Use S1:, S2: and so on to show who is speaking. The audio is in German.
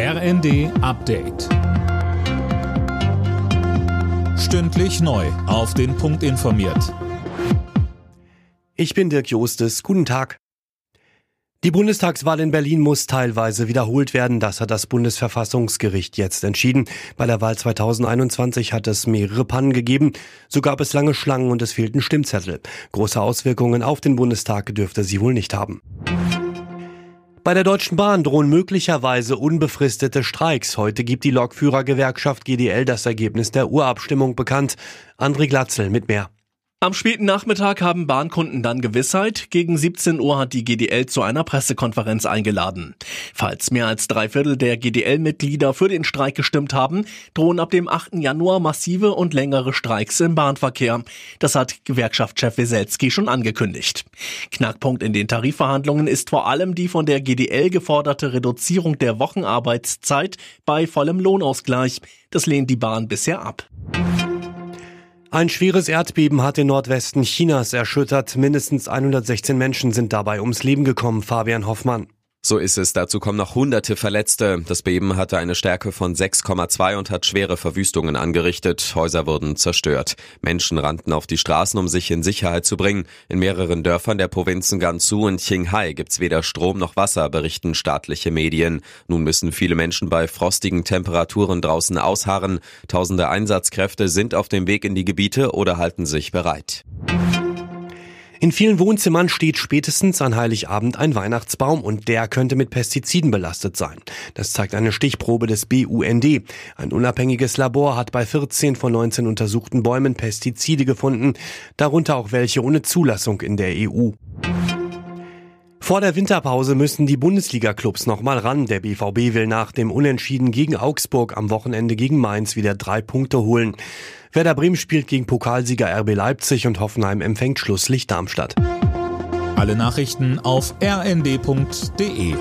S1: RND Update. Stündlich neu. Auf den Punkt informiert.
S2: Ich bin Dirk Jostes. Guten Tag. Die Bundestagswahl in Berlin muss teilweise wiederholt werden. Das hat das Bundesverfassungsgericht jetzt entschieden. Bei der Wahl 2021 hat es mehrere Pannen gegeben. So gab es lange Schlangen und es fehlten Stimmzettel. Große Auswirkungen auf den Bundestag dürfte sie wohl nicht haben. Bei der Deutschen Bahn drohen möglicherweise unbefristete Streiks. Heute gibt die Lokführergewerkschaft GDL das Ergebnis der Urabstimmung bekannt. André Glatzel mit mehr.
S3: Am späten Nachmittag haben Bahnkunden dann Gewissheit. Gegen 17 Uhr hat die GDL zu einer Pressekonferenz eingeladen. Falls mehr als drei Viertel der GDL-Mitglieder für den Streik gestimmt haben, drohen ab dem 8. Januar massive und längere Streiks im Bahnverkehr. Das hat Gewerkschaftschef Weselski schon angekündigt. Knackpunkt in den Tarifverhandlungen ist vor allem die von der GDL geforderte Reduzierung der Wochenarbeitszeit bei vollem Lohnausgleich. Das lehnt die Bahn bisher ab.
S2: Ein schweres Erdbeben hat den Nordwesten Chinas erschüttert. Mindestens 116 Menschen sind dabei ums Leben gekommen. Fabian Hoffmann.
S4: So ist es. Dazu kommen noch hunderte Verletzte. Das Beben hatte eine Stärke von 6,2 und hat schwere Verwüstungen angerichtet. Häuser wurden zerstört. Menschen rannten auf die Straßen, um sich in Sicherheit zu bringen. In mehreren Dörfern der Provinzen Gansu und Qinghai gibt's weder Strom noch Wasser, berichten staatliche Medien. Nun müssen viele Menschen bei frostigen Temperaturen draußen ausharren. Tausende Einsatzkräfte sind auf dem Weg in die Gebiete oder halten sich bereit.
S2: In vielen Wohnzimmern steht spätestens an Heiligabend ein Weihnachtsbaum und der könnte mit Pestiziden belastet sein. Das zeigt eine Stichprobe des BUND. Ein unabhängiges Labor hat bei 14 von 19 untersuchten Bäumen Pestizide gefunden, darunter auch welche ohne Zulassung in der EU. Vor der Winterpause müssen die Bundesliga-Clubs nochmal ran. Der BVB will nach dem Unentschieden gegen Augsburg am Wochenende gegen Mainz wieder drei Punkte holen. Werder Bremen spielt gegen Pokalsieger RB Leipzig und Hoffenheim empfängt Schlusslicht Darmstadt.
S1: Alle Nachrichten auf rnd.de